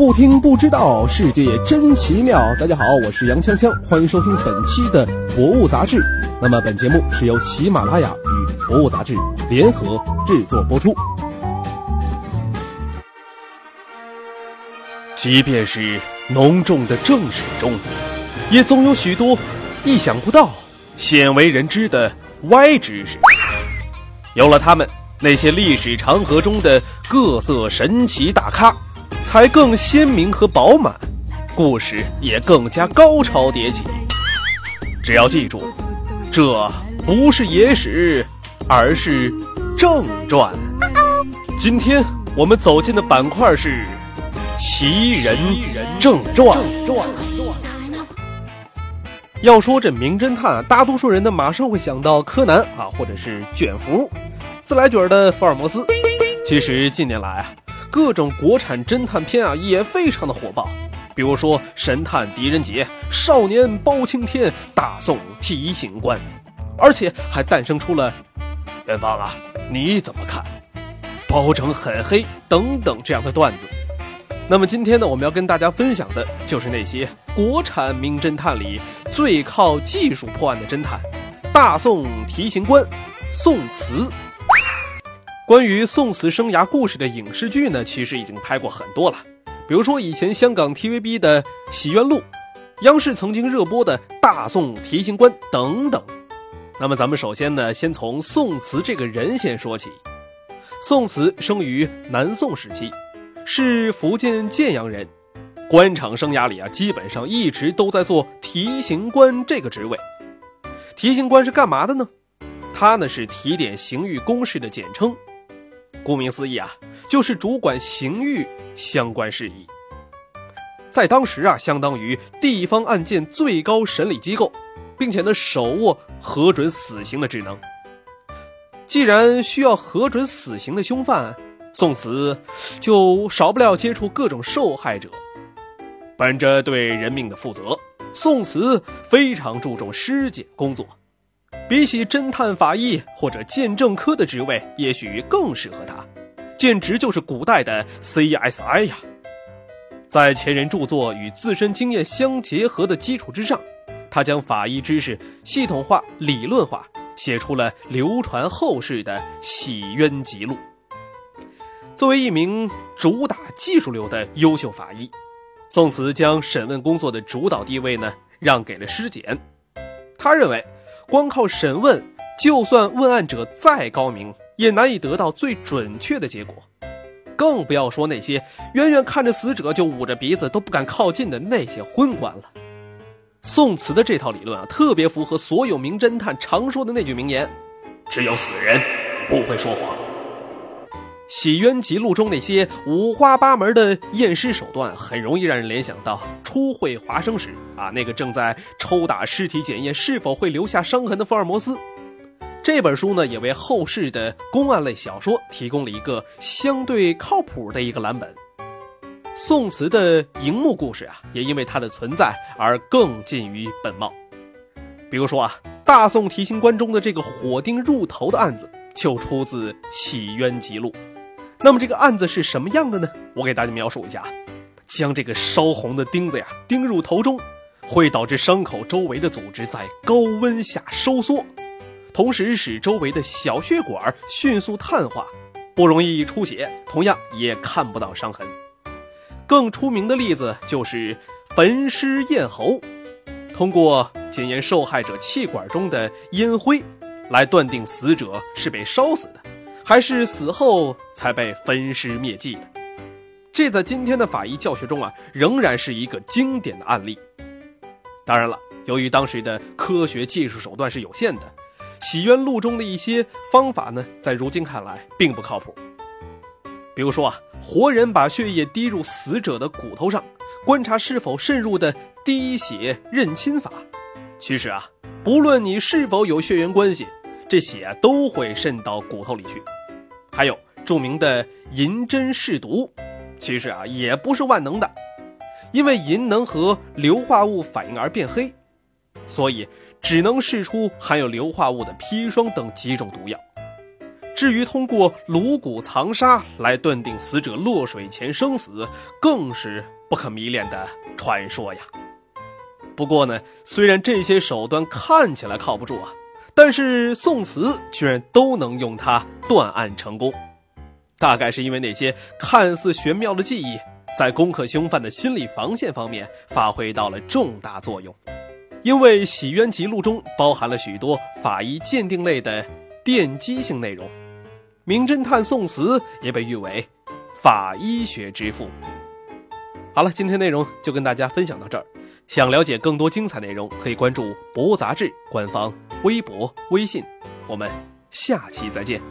不听不知道，世界真奇妙。大家好，我是杨锵锵，欢迎收听本期的《博物杂志》。那么本节目是由喜马拉雅与《博物杂志》联合制作播出。即便是浓重的正史中，也总有许多意想不到、鲜为人知的歪知识。有了他们，那些历史长河中的各色神奇大咖。才更鲜明和饱满，故事也更加高潮迭起。只要记住，这不是野史，而是正传。今天我们走进的板块是《奇人正传》。要说这名侦探，大多数人呢马上会想到柯南啊，或者是卷福、自来卷的福尔摩斯。其实近年来啊。各种国产侦探片啊也非常的火爆，比如说《神探狄仁杰》《少年包青天》《大宋提刑官》，而且还诞生出了“元芳啊，你怎么看？包拯很黑”等等这样的段子。那么今天呢，我们要跟大家分享的就是那些国产名侦探里最靠技术破案的侦探——大宋提刑官宋慈。关于宋慈生涯故事的影视剧呢，其实已经拍过很多了，比如说以前香港 TVB 的《洗冤录》，央视曾经热播的《大宋提刑官》等等。那么咱们首先呢，先从宋慈这个人先说起。宋慈生于南宋时期，是福建建阳人，官场生涯里啊，基本上一直都在做提刑官这个职位。提刑官是干嘛的呢？他呢是提点刑狱公事的简称。顾名思义啊，就是主管刑狱相关事宜。在当时啊，相当于地方案件最高审理机构，并且呢，手握核准死刑的职能。既然需要核准死刑的凶犯，宋慈就少不了接触各种受害者。本着对人命的负责，宋慈非常注重尸检工作。比起侦探、法医或者鉴证科的职位，也许更适合他，简直就是古代的 CSI 呀！在前人著作与自身经验相结合的基础之上，他将法医知识系统化、理论化，写出了流传后世的《洗冤集录》。作为一名主打技术流的优秀法医，宋慈将审问工作的主导地位呢让给了尸检。他认为。光靠审问，就算问案者再高明，也难以得到最准确的结果。更不要说那些远远看着死者就捂着鼻子都不敢靠近的那些昏官了。宋慈的这套理论啊，特别符合所有名侦探常说的那句名言：“只有死人不会说谎。”《洗冤集录》中那些五花八门的验尸手段，很容易让人联想到初会华生时啊，那个正在抽打尸体检验是否会留下伤痕的福尔摩斯。这本书呢，也为后世的公案类小说提供了一个相对靠谱的一个蓝本。宋慈的荧幕故事啊，也因为它的存在而更近于本貌。比如说啊，《大宋提刑官》中的这个火钉入头的案子，就出自《洗冤集录》。那么这个案子是什么样的呢？我给大家描述一下：将这个烧红的钉子呀钉入头中，会导致伤口周围的组织在高温下收缩，同时使周围的小血管迅速碳化，不容易出血，同样也看不到伤痕。更出名的例子就是焚尸咽喉，通过检验受害者气管中的烟灰，来断定死者是被烧死的。还是死后才被分尸灭迹的，这在今天的法医教学中啊，仍然是一个经典的案例。当然了，由于当时的科学技术手段是有限的，《洗冤录》中的一些方法呢，在如今看来并不靠谱。比如说啊，活人把血液滴入死者的骨头上，观察是否渗入的滴血认亲法。其实啊，不论你是否有血缘关系，这血都会渗到骨头里去。还有著名的银针试毒，其实啊也不是万能的，因为银能和硫化物反应而变黑，所以只能试出含有硫化物的砒霜等几种毒药。至于通过颅骨藏沙来断定死者落水前生死，更是不可迷恋的传说呀。不过呢，虽然这些手段看起来靠不住啊，但是宋慈居然都能用它断案成功，大概是因为那些看似玄妙的记忆，在攻克凶犯的心理防线方面发挥到了重大作用。因为《洗冤集录》中包含了许多法医鉴定类的奠基性内容，名侦探宋慈也被誉为法医学之父。好了，今天内容就跟大家分享到这儿。想了解更多精彩内容，可以关注《博物杂志》官方微博、微信。我们下期再见。